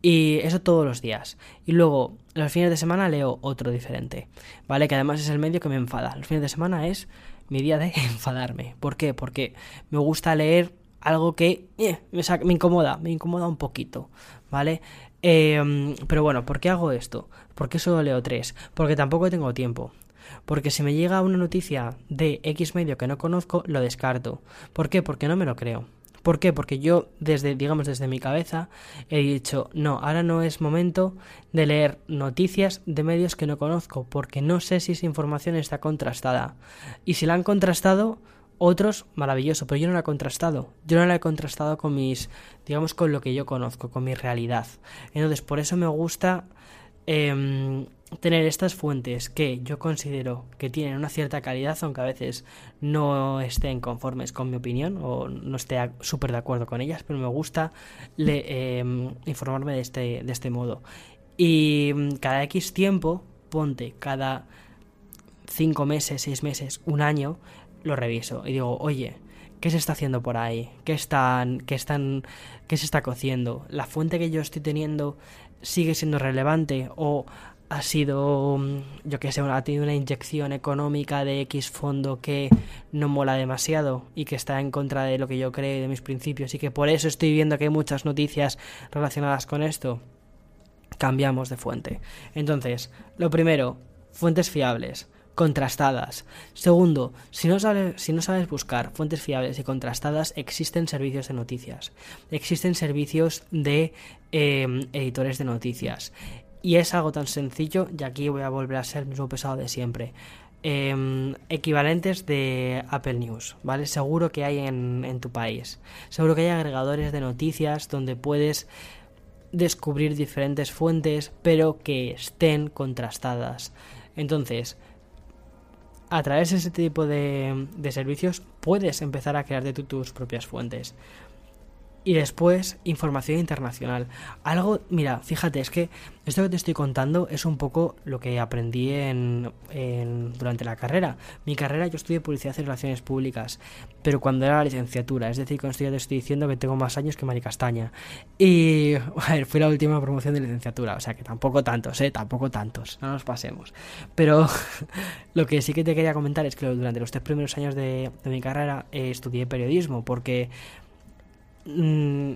Y eso todos los días. Y luego, los fines de semana leo otro diferente. ¿Vale? Que además es el medio que me enfada. Los fines de semana es mi día de enfadarme. ¿Por qué? Porque me gusta leer algo que eh, me, incomoda, me incomoda un poquito, ¿vale? Eh, pero bueno, ¿por qué hago esto? ¿Por qué solo leo tres? Porque tampoco tengo tiempo. Porque si me llega una noticia de X medio que no conozco, lo descarto. ¿Por qué? Porque no me lo creo. ¿Por qué? Porque yo desde, digamos, desde mi cabeza he dicho, no, ahora no es momento de leer noticias de medios que no conozco, porque no sé si esa información está contrastada. Y si la han contrastado, otros, maravilloso, pero yo no la he contrastado. Yo no la he contrastado con mis, digamos, con lo que yo conozco, con mi realidad. Entonces, por eso me gusta eh, tener estas fuentes que yo considero que tienen una cierta calidad, aunque a veces no estén conformes con mi opinión o no esté súper de acuerdo con ellas, pero me gusta em, informarme de este, de este modo. Y mm, cada X tiempo, ponte, cada 5 meses, 6 meses, un año, lo reviso y digo, oye, ¿qué se está haciendo por ahí? ¿Qué están, qué están, qué se está cociendo? ¿La fuente que yo estoy teniendo sigue siendo relevante o ha sido, yo que sé, ha tenido una inyección económica de X fondo que no mola demasiado y que está en contra de lo que yo creo y de mis principios y que por eso estoy viendo que hay muchas noticias relacionadas con esto. Cambiamos de fuente. Entonces, lo primero, fuentes fiables contrastadas. Segundo, si no, sabes, buscar fuentes fiables y contrastadas, existen servicios de noticias. Existen servicios de eh, editores de noticias. Y es algo tan sencillo, y aquí voy a volver a ser el mismo pesado de siempre. Em, equivalentes de Apple News, ¿vale? Seguro que hay en tu país. Seguro que hay agregadores de noticias donde puedes descubrir diferentes fuentes, pero que estén contrastadas. Entonces, a través de ese tipo de, de servicios puedes empezar a crearte tus propias fuentes. Y después, información internacional. Algo, mira, fíjate, es que esto que te estoy contando es un poco lo que aprendí en, durante la carrera. Mi carrera yo estudié publicidad y relaciones públicas, pero cuando era la licenciatura, es decir, con esto ya te estoy diciendo que tengo más años que Mari Castaña. Y, a ver, fue la última promoción de licenciatura, o sea que tampoco tantos, ¿eh? Tampoco tantos, no nos pasemos. Pero lo que sí que te quería comentar es que durante los tres primeros años de, mi carrera eh, estudié periodismo, porque Mm,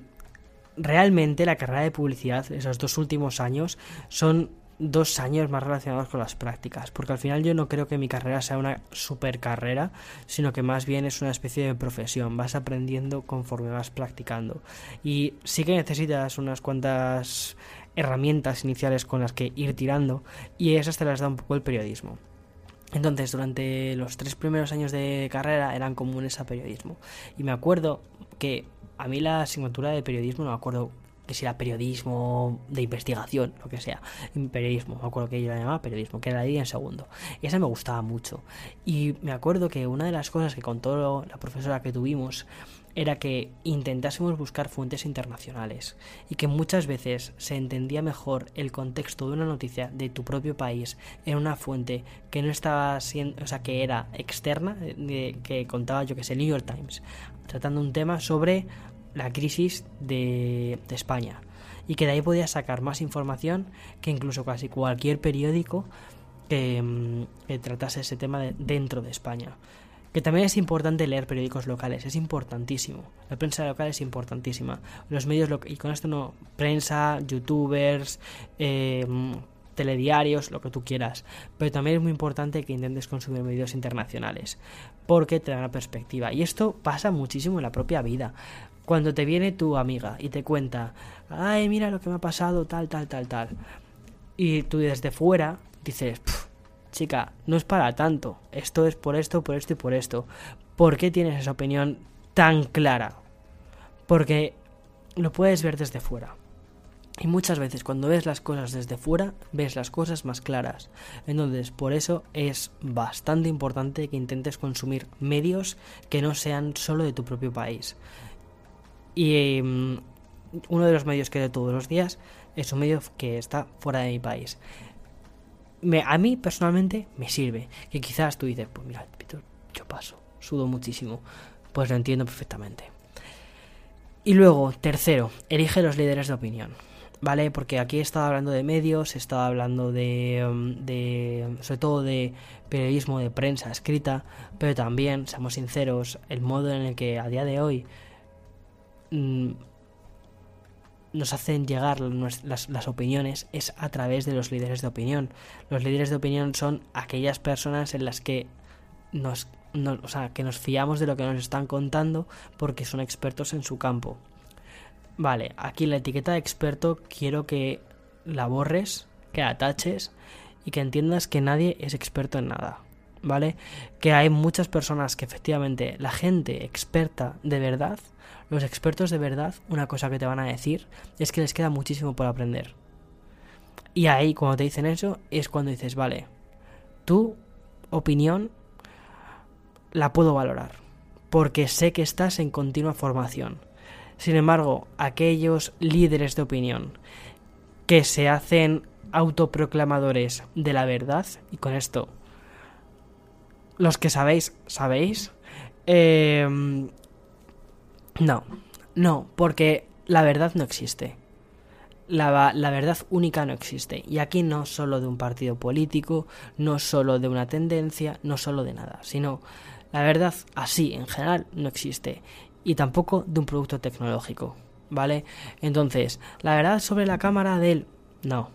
realmente la carrera de publicidad, esos dos últimos años, son dos años más relacionados con las prácticas, porque al final yo no creo que mi carrera sea una super carrera, sino que más bien es una especie de profesión, vas aprendiendo conforme vas practicando. Y sí que necesitas unas cuantas herramientas iniciales con las que ir tirando, y esas te las da un poco el periodismo. Entonces, durante los tres primeros años de carrera eran comunes a periodismo. Y me acuerdo que a mí la asignatura de periodismo, no me acuerdo que si era periodismo de investigación, lo que sea, periodismo, me acuerdo que ella la llamaba periodismo, que era ahí en segundo. Y esa me gustaba mucho. Y me acuerdo que una de las cosas que contó la profesora que tuvimos era que intentásemos buscar fuentes internacionales y que muchas veces se entendía mejor el contexto de una noticia de tu propio país en una fuente que no estaba siendo, o sea, que era externa, que contaba yo que sé, New York Times, tratando un tema sobre la crisis de, España y que de ahí podías sacar más información que incluso casi cualquier periódico que, mm, tratase ese tema dentro de España. Que también es importante leer periódicos locales, es importantísimo. La prensa local es importantísima. Los medios, y con esto no, prensa, youtubers, eh, telediarios, lo que tú quieras. Pero también es muy importante que intentes consumir medios internacionales, porque te da una perspectiva. Y esto pasa muchísimo en la propia vida. Cuando te viene tu amiga y te cuenta, ay, mira lo que me ha pasado, tal, tal, tal, tal. Y tú desde fuera dices, chica, no es para tanto. Esto es por esto, por esto y por esto. ¿Por qué tienes esa opinión tan clara? Porque lo puedes ver desde fuera. Y muchas veces cuando ves las cosas desde fuera, ves las cosas más claras. Entonces, por eso es bastante importante que intentes consumir medios que no sean solo de tu propio país. Y mm, uno de los medios que de todos los días es un medio que está fuera de mi país. A mí personalmente me sirve. Que quizás tú dices, pues mira, yo paso, sudo muchísimo. Pues lo entiendo perfectamente. Y luego, tercero, elige los líderes de opinión. ¿vale? Porque aquí he estado hablando de medios, he estado hablando de, um, de, sobre todo de periodismo de prensa escrita, pero también, seamos sinceros, el modo en el que a día de hoy mm, nos hacen llegar las, opiniones es a través de los líderes de opinión. Los líderes de opinión son aquellas personas en las que nos, que nos fiamos de lo que nos están contando porque son expertos en su campo. Vale, aquí la etiqueta de experto quiero que la borres, que ataches y que entiendas que nadie es experto en nada. ¿Vale? Que hay muchas personas que efectivamente la gente experta de verdad, los expertos de verdad, una cosa que te van a decir es que les queda muchísimo por aprender. Y ahí cuando te dicen eso es cuando dices, vale, tu opinión la puedo valorar, porque sé que estás en continua formación sin embargo, aquellos líderes de opinión que se hacen autoproclamadores de la verdad, y con esto, los que sabéis, sabéis, em, no, no, porque la verdad no existe. La, la, verdad única no existe. Y aquí no solo de un partido político, no solo de una tendencia, no solo de nada, sino la verdad así en general no existe y tampoco de un producto tecnológico, ¿vale? Entonces, la verdad sobre la cámara de él, no,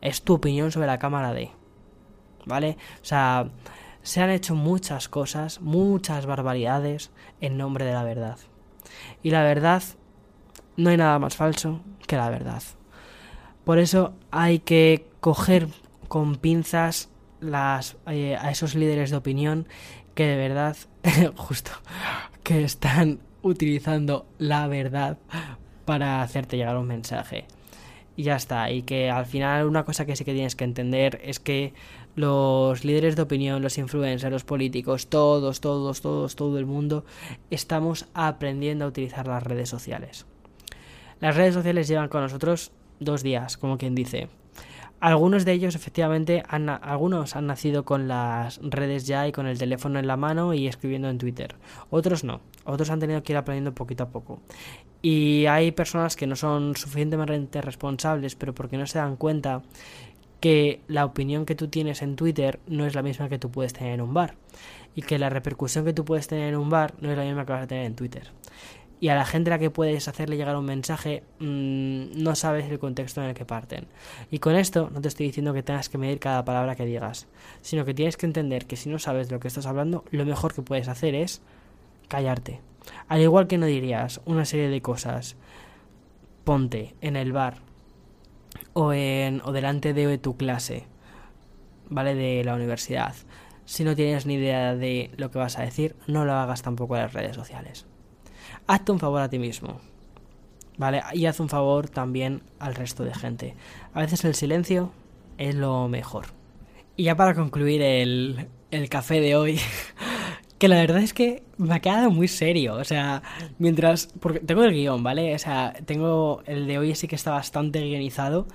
es tu opinión sobre la cámara de, ¿vale? O sea, se han hecho muchas cosas, muchas barbaridades en nombre de la verdad. Y la verdad, no hay nada más falso que la verdad. Por eso hay que coger con pinzas eh, a esos líderes de opinión que de verdad, justo, que están utilizando la verdad para hacerte llegar un mensaje. Y ya está. Y que al final una cosa que sí que tienes que entender es que los líderes de opinión, los influencers, los políticos, todos, todos, todos, todo el mundo, estamos aprendiendo a utilizar las redes sociales. Las redes sociales llevan con nosotros dos días, como quien dice. Algunos de ellos efectivamente han, algunos han nacido con las redes ya y con el teléfono en la mano y escribiendo en Twitter. Otros no. Otros han tenido que ir aprendiendo poquito a poco. Y hay personas que no son suficientemente responsables, pero porque no se dan cuenta que la opinión que tú tienes en Twitter no es la misma que tú puedes tener en un bar. Y que la repercusión que tú puedes tener en un bar no es la misma que vas a tener en Twitter y a la gente a la que puedes hacerle llegar un mensaje mm, no sabes el contexto en el que parten. Y con esto no te estoy diciendo que tengas que medir cada palabra que digas, sino que tienes que entender que si no sabes de lo que estás hablando, lo mejor que puedes hacer es callarte. Al igual que no dirías una serie de cosas, ponte en el bar o, en, o delante de tu clase, ¿vale? De la universidad. Si no tienes ni idea de lo que vas a decir, no lo hagas tampoco en las redes sociales hazte un favor a ti mismo. ¿Vale? Y haz un favor también al resto de gente. A veces el silencio es lo mejor. Y ya para concluir el, el café de hoy, que la verdad es que me ha quedado muy serio. O sea, mientras. Porque tengo el guion, ¿vale? O sea, tengo. El de hoy sí que está bastante guionizado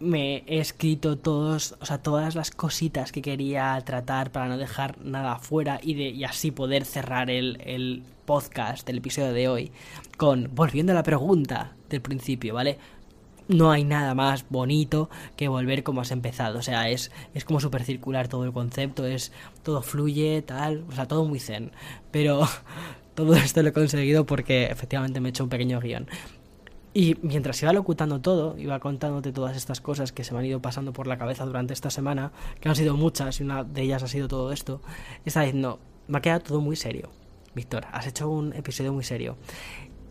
me he escrito todos, o sea, todas las cositas que quería tratar para no dejar nada fuera y, de, y así poder cerrar el, el podcast del episodio de hoy con, volviendo a la pregunta del principio, ¿vale? No hay nada más bonito que volver como has empezado. O sea, es, es como súper circular todo el concepto, es todo fluye, tal, o sea, todo muy zen. Pero todo esto lo he conseguido porque efectivamente me he hecho un pequeño guion. Y mientras iba locutando todo, iba contándote todas estas cosas que se me han ido pasando por la cabeza durante esta semana, que han sido muchas y una de ellas ha sido todo esto, estaba diciendo, me ha quedado todo muy serio. Víctor, has hecho un episodio muy serio.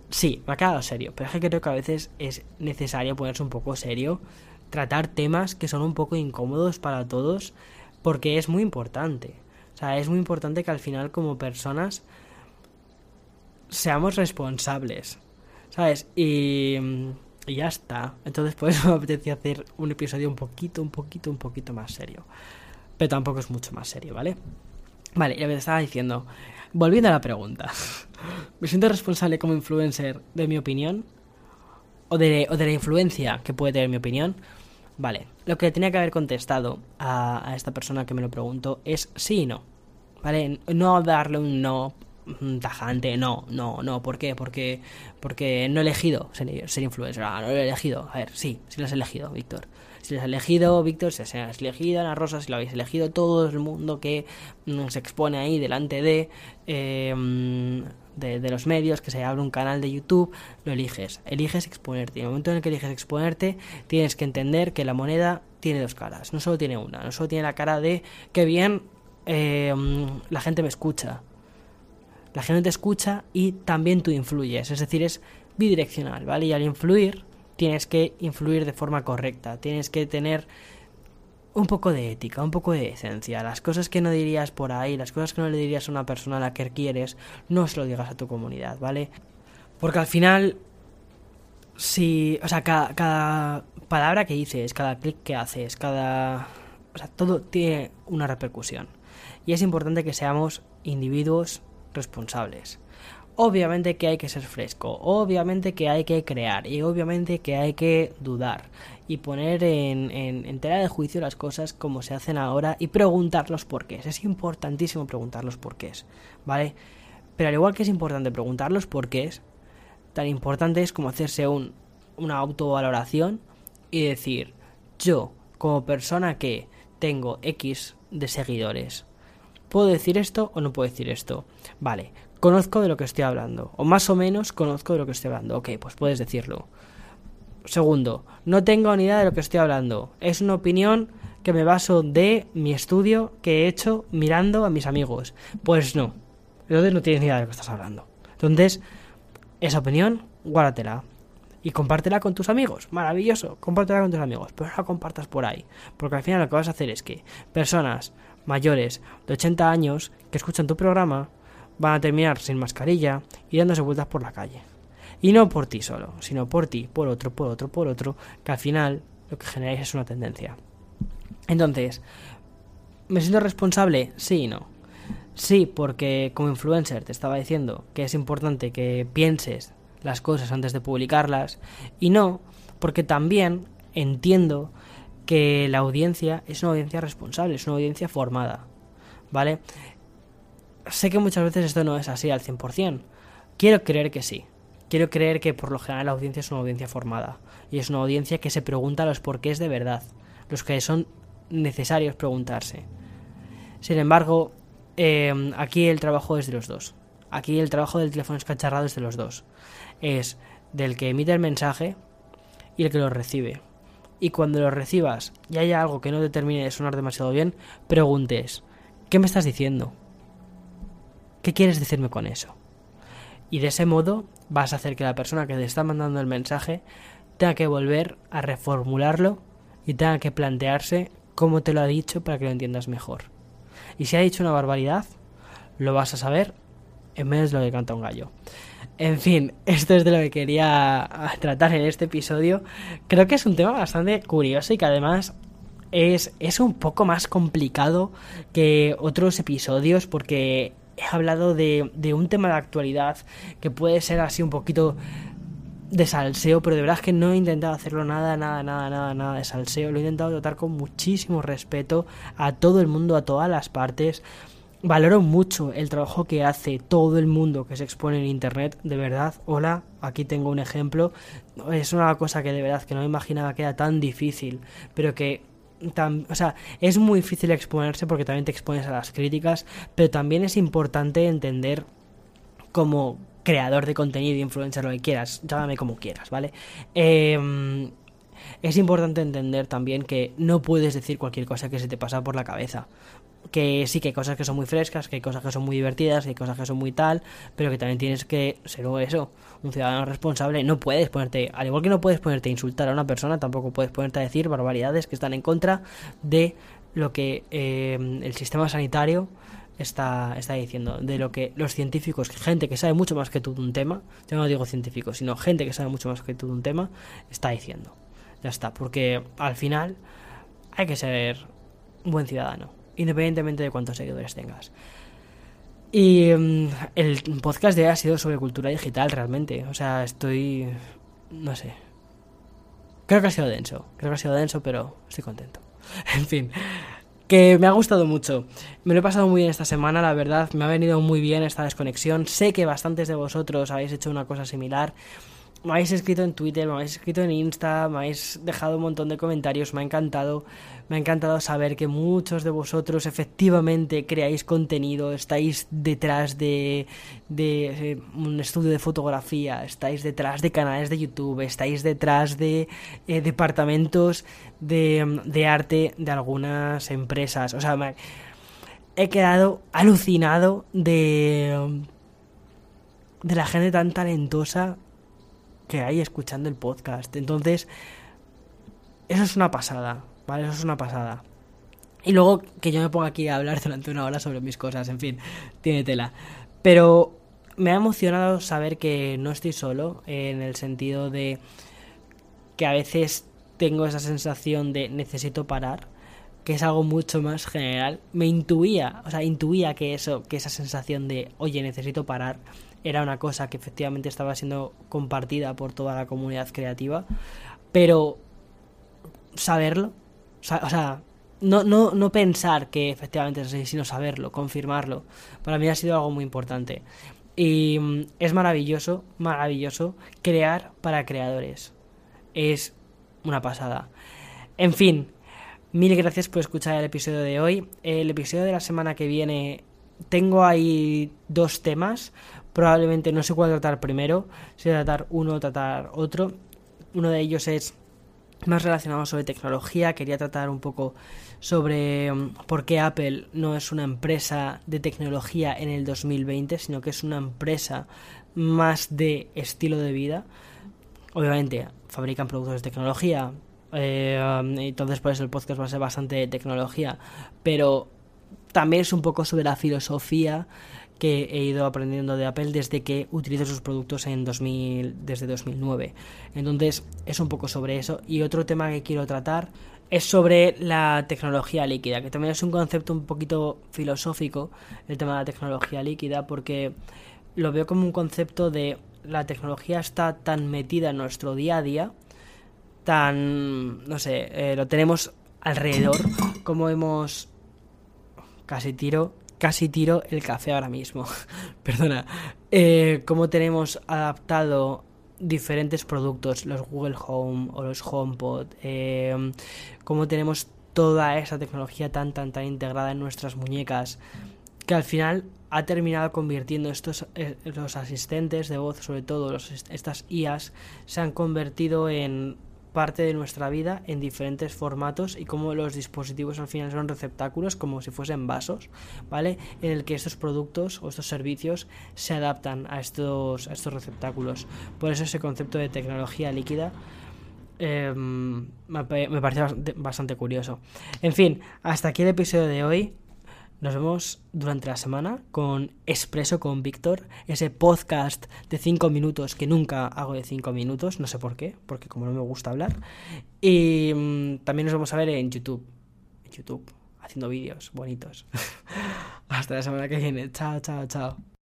Sí, me ha quedado serio, pero es que creo que a veces es necesario ponerse un poco serio, tratar temas que son un poco incómodos para todos, porque es muy importante. O sea, es muy importante que al final como personas seamos responsables, ¿sabes? Y, y ya está. Entonces por eso me apetecía hacer un episodio un poquito, un poquito, un poquito más serio. Pero tampoco es mucho más serio, ¿vale? Vale, ya me estaba diciendo, volviendo a la pregunta. ¿Me siento responsable como influencer de mi opinión? ¿O de, la influencia que puede tener mi opinión? Vale, lo que tenía que haber contestado a, esta persona que me lo preguntó es sí y no. ¿Vale? No darle un no tajante, no, no, no. ¿Por qué? Porque, porque no he elegido ser, ser influencer. Ah, no lo he elegido. A ver, sí, sí lo has elegido, Víctor si lo has elegido, Víctor, si lo has elegido, Ana Rosa, si lo habéis elegido, todo el mundo que mm, se expone ahí delante de, em, de, de, los medios, que se abre un canal de YouTube, lo eliges. Eliges exponerte. Y en el momento en el que eliges exponerte, tienes que entender que la moneda tiene dos caras, no solo tiene una, no solo tiene la cara de que bien eh, la gente me escucha. La gente te escucha y también tú influyes, es decir, es bidireccional, ¿vale? Y al influir, tienes que influir de forma correcta, tienes que tener un poco de ética, un poco de esencia. Las cosas que no dirías por ahí, las cosas que no le dirías a una persona a la que quieres, no se lo digas a tu comunidad, ¿vale? Porque al final, si, o sea, cada, cada palabra que dices, cada clic que haces, cada... O sea, todo tiene una repercusión. Y es importante que seamos individuos responsables obviamente que hay que ser fresco, obviamente que hay que crear y obviamente que hay que dudar y poner en, en, tela de juicio las cosas como se hacen ahora y preguntar los porqués. Es importantísimo preguntar los porqués, ¿vale? Pero al igual que es importante preguntar los porqués, tan importante es como hacerse un, una autovaloración y decir, yo, como persona que tengo X de seguidores, ¿puedo decir esto o no puedo decir esto? Vale, conozco de lo que estoy hablando, o más o menos conozco de lo que estoy hablando. Ok, pues puedes decirlo. Segundo, no tengo ni idea de lo que estoy hablando. Es una opinión que me baso de mi estudio que he hecho mirando a mis amigos. Pues no. Entonces no tienes ni idea de lo que estás hablando. Entonces, esa opinión, guárdatela. Y compártela con tus amigos. Maravilloso. Compártela con tus amigos. Pero no la compartas por ahí. Porque al final lo que vas a hacer es que personas mayores de 80 años que escuchan tu programa van a terminar sin mascarilla y dándose vueltas por la calle. Y no por ti solo, sino por ti, por otro, por otro, por otro, que al final lo que generáis es una tendencia. Entonces, ¿me siento responsable? Sí y no. Sí, porque como influencer te estaba diciendo que es importante que pienses las cosas antes de publicarlas. Y no, porque también entiendo que la audiencia es una audiencia responsable, es una audiencia formada. ¿Vale? sé que muchas veces esto no es así al 100%. Quiero creer que sí. Quiero creer que por lo general la audiencia es una audiencia formada. Y es una audiencia que se pregunta los porqués de verdad. Los que son necesarios preguntarse. Sin embargo, eh, aquí el trabajo es de los dos. Aquí el trabajo del teléfono escacharrado es de los dos. Es del que emite el mensaje y el que lo recibe. Y cuando lo recibas y haya algo que no te termine de sonar demasiado bien, preguntes, ¿qué me estás diciendo? ¿Qué quieres decirme con eso? Y de ese modo vas a hacer que la persona que te está mandando el mensaje tenga que volver a reformularlo y tenga que plantearse cómo te lo ha dicho para que lo entiendas mejor. Y si ha dicho una barbaridad, lo vas a saber en menos de lo que canta un gallo. En fin, esto es de lo que quería tratar en este episodio. Creo que es un tema bastante curioso y que además es, es un poco más complicado que otros episodios porque he hablado de, de un tema de actualidad que puede ser así un poquito de salseo, pero de verdad es que no he intentado hacerlo nada, nada, nada, nada, nada de salseo. Lo he intentado tratar con muchísimo respeto a todo el mundo, a todas las partes. Valoro mucho el trabajo que hace todo el mundo que se expone en internet, de verdad. Hola, aquí tengo un ejemplo. Es una cosa que de verdad que no me imaginaba que era tan difícil, pero que o sea, es muy difícil exponerse porque también te expones a las críticas, pero también es importante entender como creador de contenido, influencer, lo que quieras, llámame como quieras, ¿vale? Eh, es importante entender también que no puedes decir cualquier cosa que se te pasa por la cabeza. Que sí que hay cosas que son muy frescas, que hay cosas que son muy divertidas, que hay cosas que son muy tal, pero que también tienes que ser eso, un ciudadano responsable. No puedes ponerte, al igual que no puedes ponerte a insultar a una persona, tampoco puedes ponerte a decir barbaridades que están en contra de lo que eh, el sistema sanitario está, está diciendo, de lo que los científicos, gente que sabe mucho más que tú de un tema, yo no digo científicos, sino gente que sabe mucho más que tú de un tema, está diciendo. Ya está, porque al final hay que ser buen ciudadano, independientemente de cuántos seguidores tengas. Y mm, el podcast de hoy ha sido sobre cultura digital realmente. O sea, estoy... no sé. Creo que ha sido denso. Creo que ha sido denso, pero estoy contento. en fin. Que me ha gustado mucho. Me lo he pasado muy bien esta semana, la verdad. Me ha venido muy bien esta desconexión. Sé que bastantes de vosotros habéis hecho una cosa similar me habéis escrito en Twitter, me habéis escrito en Insta, me habéis dejado un montón de comentarios, me ha encantado, me ha encantado saber que muchos de vosotros efectivamente creáis contenido, estáis detrás de, eh, un estudio de fotografía, estáis detrás de canales de YouTube, estáis detrás de eh, departamentos de, de, arte de algunas empresas, o sea, me, he quedado alucinado de de la gente tan talentosa que hay escuchando el podcast. Entonces, eso es una pasada, ¿vale? Eso es una pasada. Y luego que yo me ponga aquí a hablar durante una hora sobre mis cosas, en fin, tiene tela. Pero me ha emocionado saber que no estoy solo, en el sentido de que a veces tengo esa sensación de necesito parar, que es algo mucho más general. Me intuía, o sea, intuía que eso, que esa sensación de, oye, necesito parar, era una cosa que efectivamente estaba siendo compartida por toda la comunidad creativa, pero saberlo, o sea, no, no, no pensar que efectivamente es así, sino saberlo, confirmarlo, para mí ha sido algo muy importante. Y mm, es maravilloso, maravilloso crear para creadores. Es una pasada. En fin, mil gracias por escuchar el episodio de hoy. El episodio de la semana que viene tengo ahí dos temas probablemente no sé cuál tratar primero, si tratar uno o tratar otro. Uno de ellos es más relacionado sobre tecnología, quería tratar un poco sobre mm, por qué Apple no es una empresa de tecnología en el 2020, sino que es una empresa más de estilo de vida. Obviamente fabrican productos de tecnología, eh, entonces por eso el podcast va a ser bastante de tecnología, pero también es un poco sobre la filosofía que he ido aprendiendo de Apple desde que utilizo sus productos en 2000, desde 2009. Entonces es un poco sobre eso. Y otro tema que quiero tratar es sobre la tecnología líquida, que también es un concepto un poquito filosófico, el tema de la tecnología líquida, porque lo veo como un concepto de la tecnología está tan metida en nuestro día a día, tan, no sé, eh, lo tenemos alrededor, como hemos casi tiro casi tiro el café ahora mismo. Perdona. Eh, ¿Cómo tenemos adaptado diferentes productos, los Google Home o los HomePod? Eh, ¿Cómo tenemos toda esa tecnología tan, tan, tan integrada en nuestras muñecas? Que al final ha terminado convirtiendo estos eh, los asistentes de voz, sobre todo los, estas IAs, se han convertido en parte de nuestra vida en diferentes formatos y como los dispositivos al final son receptáculos como si fuesen vasos, ¿vale? En el que estos productos o estos servicios se adaptan a estos, a estos receptáculos. Por eso ese concepto de tecnología líquida em, me, me parece bastante curioso. En fin, hasta aquí el episodio de hoy. Nos vemos durante la semana con Expreso con Víctor, ese podcast de 5 minutos que nunca hago de 5 minutos, no sé por qué, porque como no me gusta hablar. Y mm, también nos vamos a ver en YouTube, en YouTube, haciendo vídeos bonitos. Hasta la semana que viene. Chao, chao, chao.